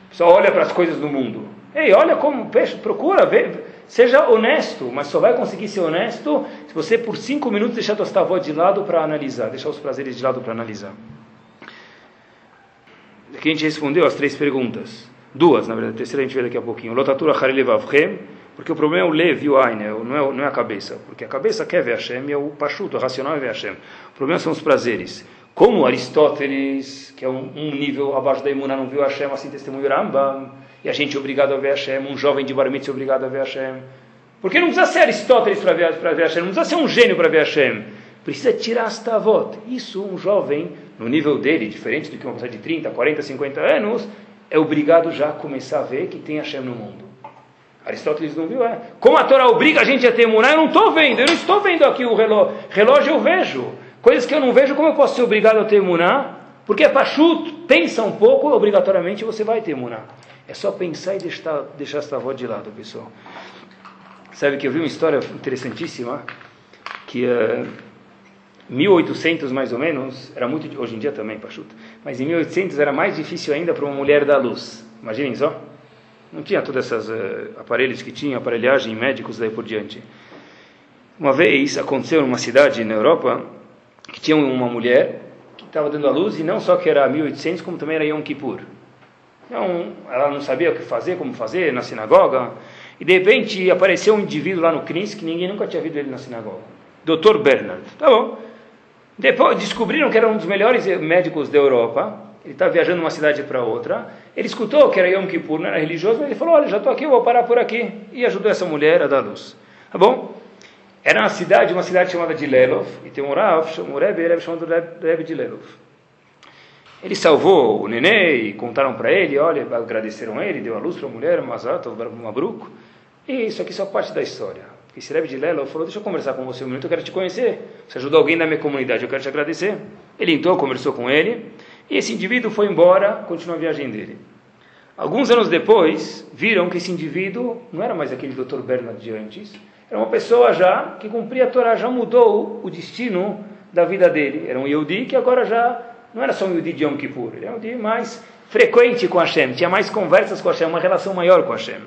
Pessoa olha para as coisas do mundo. Ei, olha como, procura, ver, seja honesto, mas só vai conseguir ser honesto se você por cinco minutos deixar a sua avó de lado para analisar, deixar os prazeres de lado para analisar. Aqui a gente respondeu as três perguntas. Duas, na verdade, a terceira a gente vê daqui a pouquinho. Lotatura Harelevavchem, porque o problema é o lev e o ain, não é, não é a cabeça. Porque a cabeça quer ver Hashem e é o pachuto, o racional é ver Hashem. O problema são os prazeres. Como Aristóteles, que é um, um nível abaixo da imuna, não viu Hashem, assim testemunho Rambam, e a gente é obrigado a ver Hashem, um jovem de Bar é obrigado a ver Hashem. Porque não precisa ser Aristóteles para ver, para ver Hashem, não precisa ser um gênio para ver Hashem. Precisa tirar as tavot. Isso, um jovem, no nível dele, diferente do que uma pessoa de 30, 40, 50 anos, é obrigado já a começar a ver que tem Hashem no mundo. Aristóteles não viu, é. Como a Torá obriga a gente a ter emuná, eu não estou vendo, eu não estou vendo aqui o relógio. Relógio eu vejo. Coisas que eu não vejo, como eu posso ser obrigado a ter emuná? Porque é pachuto, pensa um pouco, obrigatoriamente você vai ter emuná. É só pensar e deixar, deixar essa voz de lado, pessoal. Sabe que eu vi uma história interessantíssima, que uh, 1800 mais ou menos, era muito, hoje em dia também, pachuta, mas em 1800 era mais difícil ainda para uma mulher dar luz. Imaginem só. Não tinha todos esses uh, aparelhos que tinha, aparelhagem, médicos daí por diante. Uma vez aconteceu numa cidade na Europa que tinha uma mulher que estava dando a luz e não só que era 1800, como também era Yom Kippur. Então, ela não sabia o que fazer, como fazer na sinagoga. E de repente apareceu um indivíduo lá no CNIS que ninguém nunca tinha visto ele na sinagoga. Dr. Bernard. Tá bom. Depois descobriram que era um dos melhores médicos da Europa. Ele estava viajando de uma cidade para outra. Ele escutou que era Yom Kippur, não era religioso, mas ele falou: Olha, já estou aqui, vou parar por aqui. E ajudou essa mulher a dar luz. Tá bom? Era uma cidade, uma cidade chamada de Lelov. E tem um Rav, um Rebbe, Rebbe chamado Rebbe de Lelov. Ele salvou o nenê e contaram para ele, olha, agradeceram ele, deu a luz para a mulher, Mazat, Mabruco. E isso aqui só parte da história. Esse Rebbe de Lelov falou, deixa eu conversar com você um minuto, eu quero te conhecer. Você ajudou alguém da minha comunidade, eu quero te agradecer. Ele entrou, conversou com ele. E esse indivíduo foi embora, continuou a viagem dele. Alguns anos depois, viram que esse indivíduo não era mais aquele Dr. Bernard de antes, era uma pessoa já que cumpria a Torá, já mudou o destino da vida dele. Era um Yehudi que agora já não era só um Yehudi de Yom Kippur, ele era um Yehudi mais frequente com Hashem, tinha mais conversas com Hashem, uma relação maior com Hashem.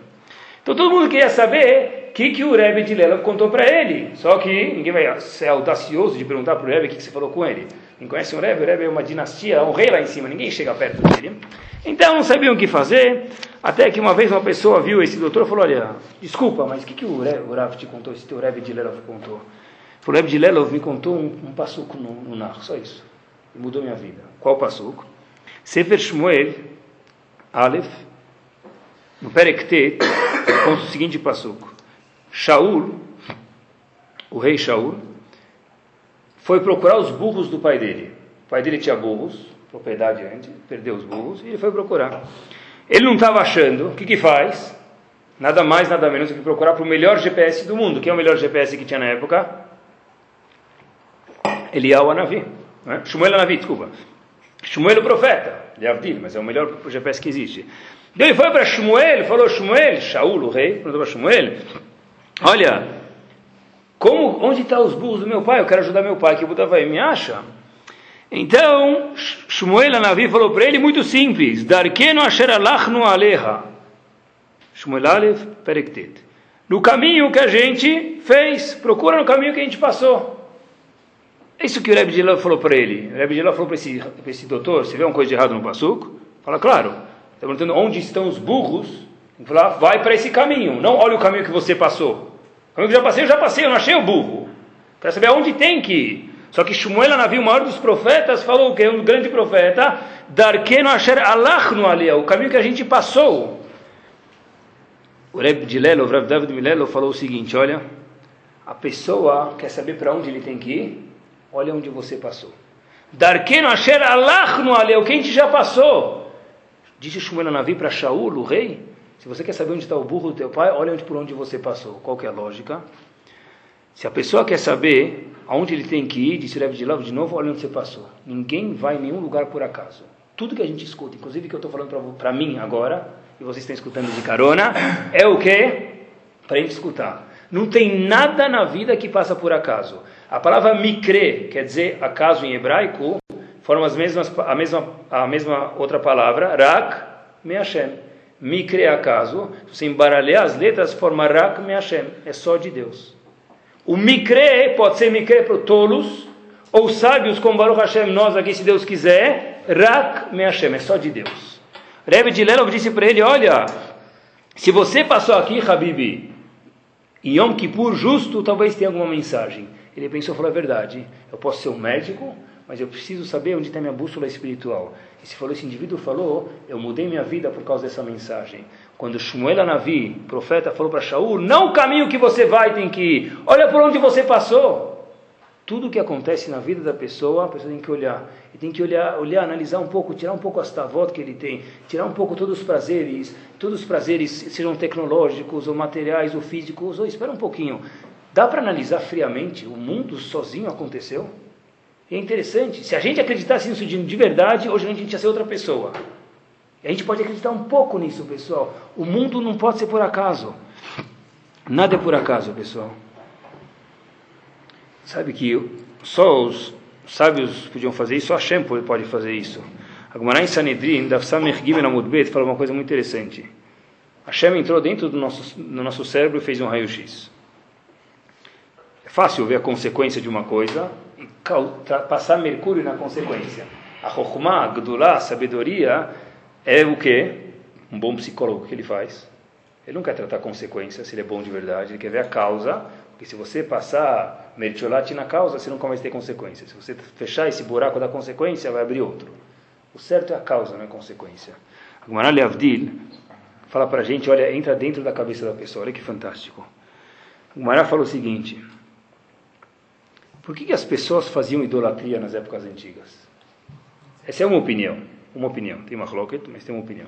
Então todo mundo queria saber o que, que o Rebbe de Lela contou para ele. Só que ninguém vai ser audacioso de perguntar para o Rebbe o que, que você falou com ele. Quem conhece o Rebbe, o Rebbe é uma dinastia, um rei lá em cima, ninguém chega perto dele. Então não sabiam o que fazer, até que uma vez uma pessoa viu esse doutor e falou, olha, desculpa, mas o que, que o, Rebbe, o Rav te contou, esse teu Rebbe de Lelov contou? O Rebbe de Lelov me contou um, um passuco no, no só isso. Mudou minha vida. Qual passuco? Sefer Shmuel, Aleph, no Perektet, conta o seguinte passuco. Shaul, o rei Shaul, foi procurar os burros do pai dele. O pai dele tinha burros, propriedade antes, perdeu os burros, e ele foi procurar. Ele não estava achando, o que que faz? Nada mais, nada menos do que procurar para o melhor GPS do mundo. Quem é o melhor GPS que tinha na época? Eliyahu Anavi. Né? Shmuel Anavi, desculpa. Shmuel o profeta, Yavdil, mas é o melhor GPS que existe. Então ele foi para Shmuel, falou, Shmuel, Shaul, o rei, perguntou para Shmuel, olha, como, onde estão tá os burros do meu pai? Eu quero ajudar meu pai, que o Buda vai me acha? Então, Shmuel Anavi falou para ele, muito simples, Darkeno asher alachnu aleha. Shmuel Alef Perektet. No caminho que a gente fez, procura no caminho que a gente passou. É isso que o Rebbe falou para ele. O Rebbe falou para esse, esse doutor, se vê uma coisa de errado no passuco, fala, claro, Está perguntando onde estão os burros. Ah, vai para esse caminho. Não olha o caminho que você passou. O caminho que eu já passei, eu já passei, eu não achei o burro. Quero saber aonde tem que ir. Só que Shmuel Anavi, o maior dos profetas, falou que é um grande profeta, Darkeno Asher Alachnu Aliyah, o caminho que a gente passou. O Reb de Lelo, o Rav David Milelo, falou o seguinte: olha, a pessoa quer saber para onde ele tem que ir, olha onde você passou. Darkeno Asher Alachnu Aliyah, o que a gente já passou. Disse Shmuel Anavi para Shaul, o rei: se você quer saber onde está o burro do teu pai, olha onde, por onde você passou. Qual é a lógica? Se a pessoa quer saber aonde ele tem que ir, disse Rebbe de Love de novo, olha onde você passou. Ninguém vai em nenhum lugar por acaso. Tudo que a gente escuta, inclusive que eu estou falando para mim agora, e vocês estão escutando de carona, é o que? Para a gente escutar. Não tem nada na vida que passa por acaso. A palavra mikre, quer dizer acaso em hebraico, forma as mesmas, a, mesma, a mesma outra palavra, rak me Hashem. Mikre acaso, se você embaralhar as letras, forma rak Hashem. É só de Deus. O Mikre pode ser Mikre para tolos, ou sábios como Baruch Hashem, nós aqui, se Deus quiser, Rak Hashem, é só de Deus. Rebbe de Lelov disse para ele, olha, se você passou aqui, Habibi, em Yom Kippur justo, talvez tenha alguma mensagem. Ele pensou, falou, é verdade, eu posso ser um médico, mas eu preciso saber onde está minha bússola espiritual. E se falou, esse indivíduo falou, eu mudei minha vida por causa dessa mensagem. Quando Shmuel Anavi, profeta, falou para Shaul, não o caminho que você vai tem que ir, olha por onde você passou. Tudo que acontece na vida da pessoa, a pessoa tem que olhar. E tem que olhar, olhar, analisar um pouco, tirar um pouco as tavot que ele tem, tirar um pouco todos os prazeres, todos os prazeres, sejam tecnológicos, ou materiais, ou físicos, ou espera um pouquinho. Dá para analisar friamente, o mundo sozinho aconteceu? E é interessante, se a gente acreditasse nisso de verdade, hoje a gente ia ser outra pessoa. E a gente pode acreditar um pouco nisso, pessoal. O mundo não pode ser por acaso. Nada é por acaso, pessoal. Sabe que só os sábios podiam fazer isso, só Hashem pode fazer isso. A Gemara em Sanedrin, da Samech Gimel Amudbet, fala uma coisa muito interessante. Hashem entrou dentro do nosso, do nosso cérebro e fez um raio-x. É fácil ver a consequência de uma coisa e passar mercúrio na consequência. A Chokhmah, a Gdulá, a sabedoria, é o que? Um bom psicólogo que ele faz. Ele não quer tratar consequências, se ele é bom de verdade, ele quer ver a causa, porque se você passar mertiolate na causa, você nunca vai ter consequências. Se você fechar esse buraco da consequência, vai abrir outro. O certo é a causa, não é a consequência. Agmará Leavdil fala para a gente, olha, entra dentro da cabeça da pessoa, olha que fantástico. Agmará fala o seguinte, por que, as pessoas faziam idolatria nas épocas antigas? Essa é uma opinião uma opinião. Tem uma hloket, mas tem uma opinião.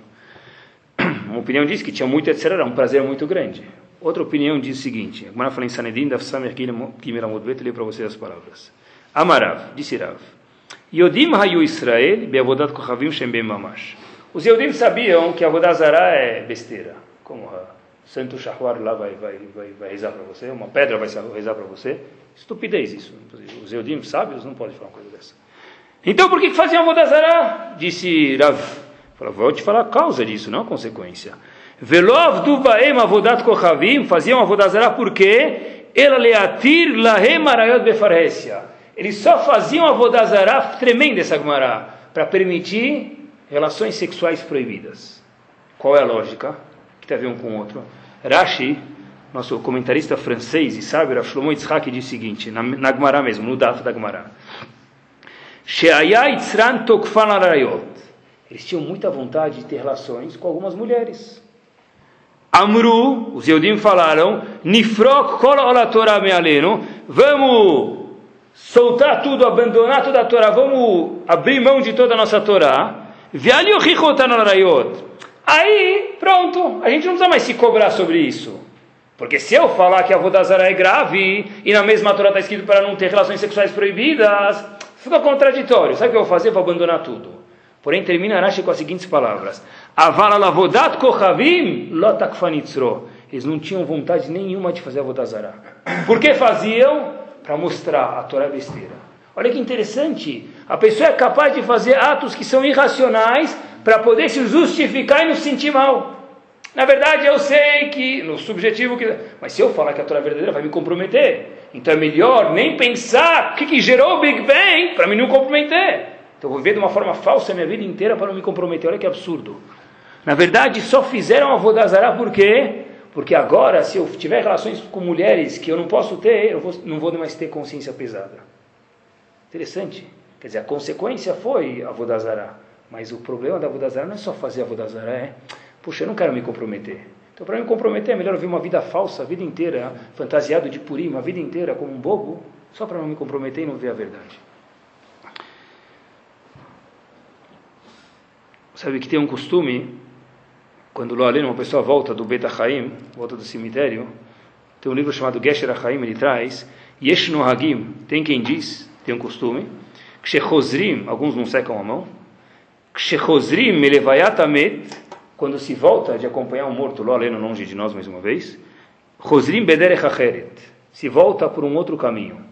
Uma opinião diz que tinha muito etc. Era um prazer muito grande. Outra opinião diz o seguinte: a Gemara fala em Sanedin, da Samer Kimeramudbet, lê para vocês as palavras. Amarav, disse Rav. Yodim hayu Israel, beavodat kochavim shem ben mamash. Os Yodim sabiam que a Vodazara é besteira. Como o Santo Shahwar lá vai, vai, vai, vai rezar para você, uma pedra vai rezar para você. Estupidez isso. Os Yodim sábios não podem falar uma coisa dessa. Então por que faziam Vodazara? Disse Rav. Falou, vou te falar a causa disso, não a consequência. Velov duvaem avodat kochavim, faziam Vodazara porque ela leatir lahem arayot befarhesia. Eles só faziam Vodazara tremenda essa Gemara, para permitir relações sexuais proibidas. Qual é a lógica? Tem a ver um com o outro. Rashi, nosso comentarista francês e sábio, Rav Shlomo Yitzhak, diz o seguinte, na, na Gemara mesmo, no data da Gemara. Eles tinham muita vontade de ter relações com algumas mulheres. Amru, os Eudim falaram, Nifrok kol Torah vamos soltar tudo, abandonar toda a Torá, vamos abrir mão de toda a nossa Torá. Aí, pronto, a gente não precisa mais se cobrar sobre isso. Porque se eu falar que a Vodazara é grave e na mesma Torá está escrito para não ter relações sexuais proibidas, Fica contraditório. Sabe o que eu vou fazer? Vou abandonar tudo. Porém, termina Rashi com as seguintes palavras. Eles não tinham vontade nenhuma de fazer a vodazara. Por que faziam? Para mostrar a Torá besteira. Olha que interessante. A pessoa é capaz de fazer atos que são irracionais para poder se justificar e não se sentir mal. Na verdade, eu sei que, no subjetivo, que, mas se eu falar que a Torá é verdadeira, vai me comprometer. Então é melhor nem pensar o que, que gerou o Big Bang para me não comprometer. Então eu vou viver de uma forma falsa a minha vida inteira para não me comprometer. Olha que absurdo. Na verdade, só fizeram Avodazará por quê? Porque agora, se eu tiver relações com mulheres que eu não posso ter, eu vou, não vou mais ter consciência pesada. Interessante. Quer dizer, a consequência foi a Vodazara. Mas o problema da Vodazara não é só fazer a Vodazara, é, puxa, eu não quero me comprometer. Então, para me comprometer, é melhor eu viver uma vida falsa, a vida inteira, fantasiado de purim, a vida inteira como um bobo, só para não me comprometer e não ver a verdade. Sabe que tem um costume, quando lo uma pessoa volta do Bet Haim, volta do cemitério, tem um livro chamado Gesher Haim, ele traz, Yesh no Hagim, tem quem diz, tem um costume, Kshechozrim, alguns não secam a mão, Quando se volta de acompanhar um morto, lo aleno longe de nós mais uma vez, se volta por um outro caminho.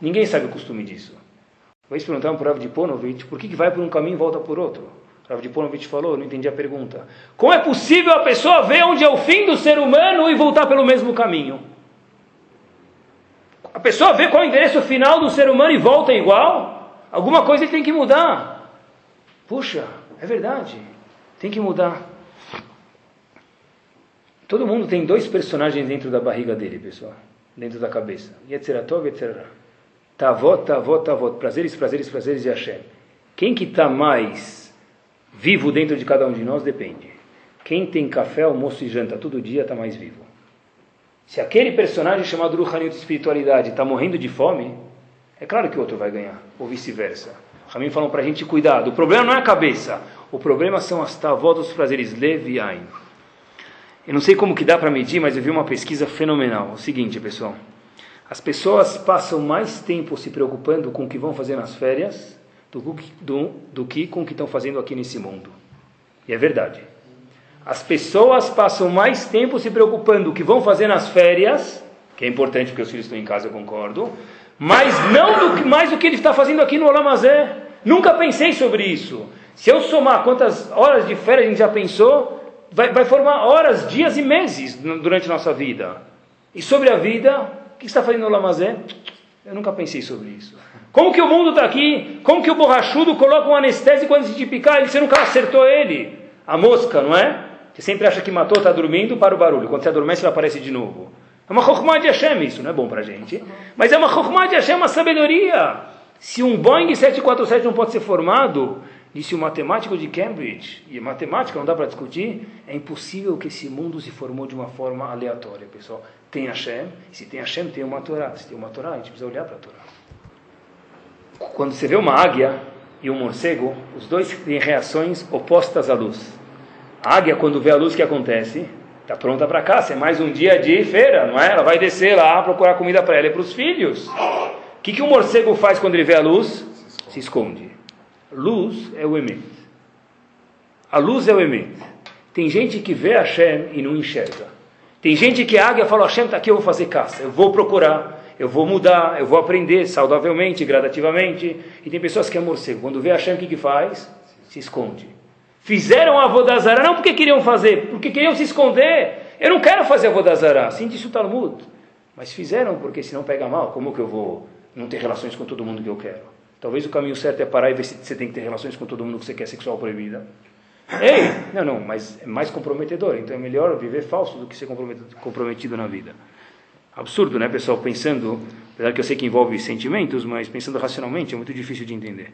Ninguém sabe o costume disso. Vai perguntar para o Rav Diponovich, por que, que vai por um caminho e volta por outro? Rav Diponovich falou, não entendi a pergunta. Como é possível a pessoa ver onde é o fim do ser humano e voltar pelo mesmo caminho? A pessoa vê qual é o endereço final do ser humano e volta igual? Alguma coisa ele tem que mudar. Puxa, é verdade. Tem que mudar. Todo mundo tem dois personagens dentro da barriga dele, pessoal. Dentro da cabeça. Yetzeratov Yetzerará. Tavot, tavot, tavot. Prazeres, prazeres, prazeres de Hashem. Quem que está mais vivo dentro de cada um de nós depende. Quem tem café, almoço e janta todo dia está mais vivo. Se aquele personagem chamado Ruhanit de espiritualidade está morrendo de fome, é claro que o outro vai ganhar, ou vice-versa. Ramin falam para a gente cuidado. O problema não é a cabeça, o problema são as tavot dos prazeres, lev e ain. Eu não sei como que dá para medir, mas eu vi uma pesquisa fenomenal. O seguinte, pessoal. As pessoas passam mais tempo se preocupando com o que vão fazer nas férias do, do, do que com o que estão fazendo aqui nesse mundo. E é verdade. As pessoas passam mais tempo se preocupando com o que vão fazer nas férias, que é importante porque os filhos estão em casa, eu concordo, mas não do mais do que ele está fazendo aqui no Olamazé. Nunca pensei sobre isso. Se eu somar quantas horas de férias a gente já pensou, vai, vai formar horas, dias e meses durante a nossa vida. E sobre a vida, o que está fazendo no Lamazé? Eu nunca pensei sobre isso. Como que o mundo está aqui? Como que o borrachudo coloca um anestésico quando se te picar? Você nunca acertou ele. A mosca, não é? Você sempre acha que matou, está dormindo, para o barulho. Quando você adormece, ela aparece de novo. É uma chokhmah de Hashem, isso não é bom para a gente. Mas é uma chokhmah de Hashem, uma sabedoria. Se um Boeing 747 não pode ser formado, Disse o matemático de Cambridge, e matemática não dá para discutir, é impossível que esse mundo se formou de uma forma aleatória, pessoal. Tem Hashem, se tem Hashem, tem uma Torá. Se tem uma Torá, a gente precisa olhar para a Torá. Quando você vê uma águia e um morcego, os dois têm reações opostas à luz. A águia, quando vê a luz, o que acontece? Está pronta para caça, é mais um dia de feira, não é? Ela vai descer lá procurar comida para ela e para os filhos. Que, que o morcego faz quando ele vê a luz? Se esconde. Luz é o Emet. A luz é o Emet. Tem gente que vê Hashem e não enxerga. Tem gente que a águia fala, Hashem está aqui, eu vou fazer caça, eu vou procurar, eu vou mudar, eu vou aprender saudavelmente, gradativamente. E tem pessoas que é morcego. Quando vê Hashem, o que, que faz? Se esconde. Fizeram a Vodazara não porque queriam fazer, porque queriam se esconder. Eu não quero fazer a Vodazara, assim disse o Talmud. Mas fizeram porque senão pega mal. Como que eu vou não ter relações com todo mundo que eu quero? Talvez o caminho certo é parar e ver se você tem que ter relações com todo mundo que você quer sexual proibida. Ei, não, não, mas é mais comprometedor. Então é melhor viver falso do que ser comprometido na vida. Absurdo, né, pessoal? Pensando, apesar que eu sei que envolve sentimentos, mas pensando racionalmente é muito difícil de entender.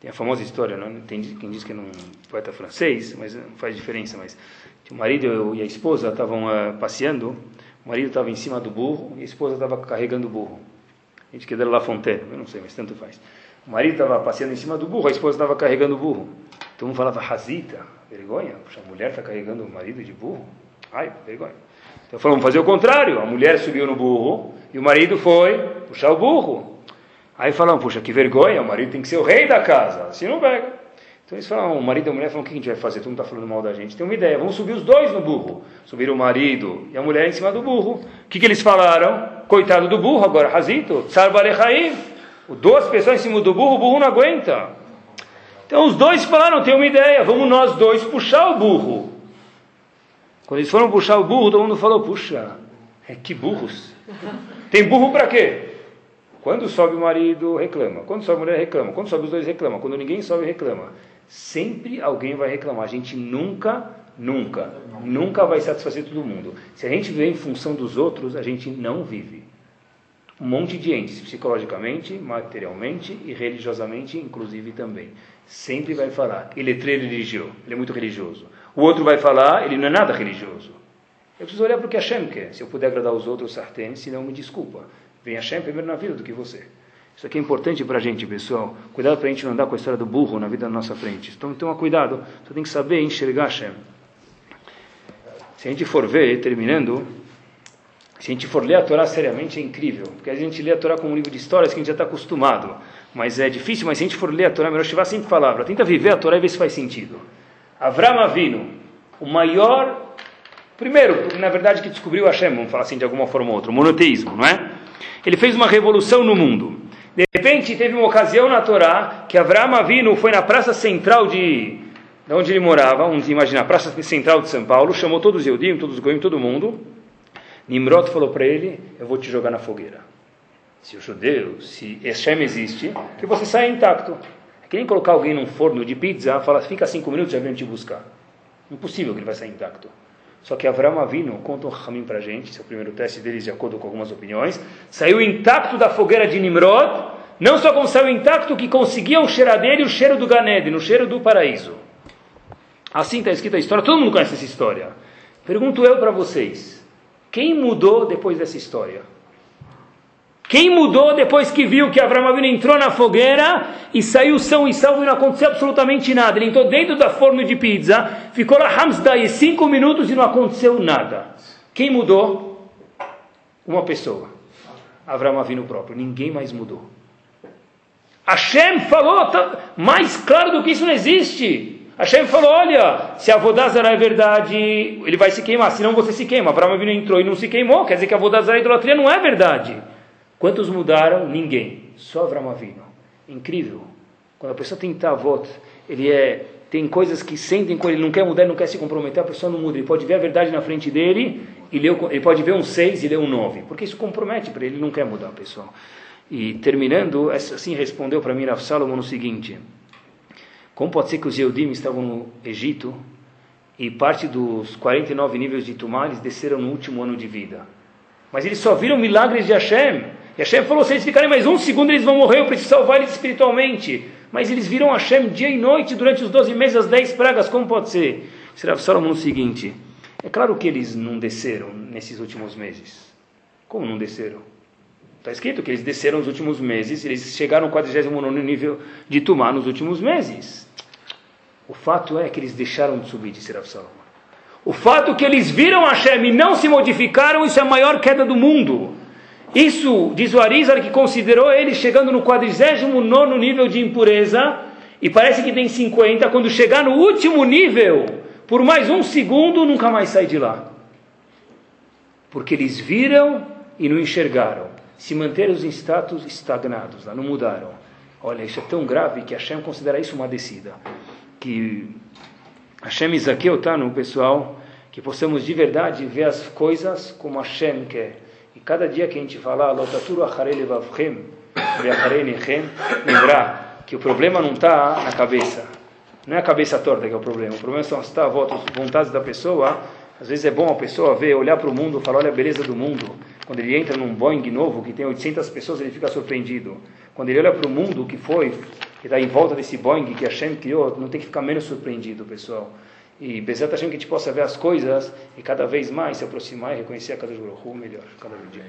Tem a famosa história, não? tem quem diz que é um poeta francês, mas não faz diferença. Mas o marido e a esposa estavam uh, passeando, o marido estava em cima do burro e a esposa estava carregando o burro. A gente quer dar La Fontaine, eu não sei, mas tanto faz. O marido estava passeando em cima do burro, a esposa estava carregando o burro. Então um falava, Razita, vergonha, Puxa, a mulher está carregando o marido de burro. Ai, vergonha. Então falamos, fazer o contrário, a mulher subiu no burro e o marido foi puxar o burro. Aí falamos, puxa, que vergonha, o marido tem que ser o rei da casa, assim não pega. Então eles falaram, o marido e a mulher falaram, o que a gente vai fazer? Todo mundo está falando mal da gente. Tem uma ideia, vamos subir os dois no burro. Subiram o marido e a mulher em cima do burro. O que, que eles falaram? Coitado do burro agora, Razito, Sarbalechaim. Duas pessoas em cima do burro, o burro não aguenta. Então os dois falaram, tem uma ideia, vamos nós dois puxar o burro. Quando eles foram puxar o burro, todo mundo falou, puxa, é, que burros. Tem burro para quê? Quando sobe o marido, reclama. Quando sobe a mulher, reclama. Quando sobe os dois, reclama. Quando ninguém sobe, reclama. Sempre alguém vai reclamar. A gente nunca, nunca, nunca vai satisfazer todo mundo. Se a gente viver em função dos outros, a gente não vive. Um monte de entes, psicologicamente, materialmente e religiosamente, inclusive também. Sempre vai falar, ele é religioso, ele é muito religioso. O outro vai falar, ele não é nada religioso. Eu preciso olhar para o que Hashem quer. Se eu puder agradar os outros, sartén, senão me desculpa. Vem Hashem primeiro na vida do que você. Isso aqui é importante para a gente, pessoal. Cuidado para a gente não andar com a história do burro na vida da nossa frente. Então, toma cuidado. Você tem que saber enxergar Hashem. Se a gente for ver, terminando, se a gente for ler a Torá seriamente, é incrível. Porque a gente lê a Torá como um livro de histórias que a gente já está acostumado. Mas é difícil, mas se a gente for ler a Torá, Meroshivá sempre falava, tenta viver a Torá e ver se faz sentido. Avram Avinu, o maior Primeiro, porque na verdade que descobriu Hashem, vamos falar assim de alguma forma ou outra, o monoteísmo, não é? Ele fez uma revolução no mundo. De repente teve uma ocasião na Torá que Avraham Avinu foi na praça central de, de onde ele morava, vamos imaginar, praça central de São Paulo, chamou todos os Eudim, todos os Goim, todo mundo. Nimrod falou para ele, eu vou te jogar na fogueira. Se o judeu, se Hashem existe, que você saia intacto. É que nem colocar alguém num forno de pizza, fala, fica cinco minutos, já vem te buscar. Impossível que ele vai sair intacto. Só que Avram Avinu, conta um Ramim para gente, o primeiro teste deles, de acordo com algumas opiniões, saiu intacto da fogueira de Nimrod, não só como saiu intacto, que conseguia o cheiro dele, o cheiro do Ganed, no cheiro do paraíso. Assim está escrita a história, todo mundo conhece essa história. Pergunto eu para vocês, quem mudou depois dessa história? Quem mudou depois que viu que Abraão Avinu entrou na fogueira e saiu são e salvo e não aconteceu absolutamente nada? Ele entrou dentro da forno de pizza, ficou lá Hamsdai cinco minutos e não aconteceu nada. Quem mudou? Uma pessoa. Abraão Avinu próprio. Ninguém mais mudou. Hashem falou, tá, mais claro do que isso não existe. Hashem falou, olha, se a Vodazara é verdade, ele vai se queimar, senão você se queima. Abraão Avinu entrou e não se queimou, quer dizer que a Vodazara, a idolatria, não é verdade. Quantos mudaram? Ninguém. Só Avram Avinu. Incrível. Quando a pessoa tem tavot, ele é tem coisas que sentem com ele, não quer mudar, ele não quer se comprometer, a pessoa não muda. Ele pode ver a verdade na frente dele, e ele pode ver um 6 e ler um 9, porque isso compromete para ele, ele não quer mudar, pessoal. E terminando, assim respondeu para mim Rav Salomon no seguinte: Como pode ser que os Yehudim estavam no Egito e parte dos 49 níveis de Tumá eles desceram no último ano de vida? Mas eles só viram milagres de Hashem. E Hashem falou: se eles ficarem mais um segundo, eles vão morrer, eu preciso salvar eles espiritualmente. Mas eles viram Hashem dia e noite durante os 12 meses, as 10 pragas, como pode ser? Será Salomão o seguinte: é claro que eles não desceram nesses últimos meses. Como não desceram? Está escrito que eles desceram nos últimos meses, eles chegaram ao 49 nível de Tumá nos últimos meses. O fato é que eles deixaram de subir, disse Rav Salomão. O fato que eles viram Hashem e não se modificaram, isso é a maior queda do mundo. Isso, diz o Arizar, que considerou ele chegando no 49 nível de impureza, e parece que tem 50, quando chegar no último nível, por mais um segundo, nunca mais sai de lá. Porque eles viram e não enxergaram. Se manteram os status estagnados, não mudaram. Olha, isso é tão grave que Hashem considera isso uma descida. Que Hashem Isaqueu está no pessoal, que possamos de verdade ver as coisas como Hashem quer e cada dia que a gente fala, Lotaturu Levavchem, lembrar que o problema não está na cabeça. Não é a cabeça torta que é o problema. O problema são as vontades da pessoa. Às vezes é bom a pessoa ver, olhar para o mundo, falar, olha a beleza do mundo. Quando ele entra num Boeing novo, que tem 800 pessoas, ele fica surpreendido. Quando ele olha para o mundo que foi, que está em volta desse Boeing que a Hashem criou, não tem que ficar menos surpreendido, pessoal. E Bezat Hashem que a gente possa ver as coisas e cada vez mais se aproximar e reconhecer a cada Baruch melhor, cada dia.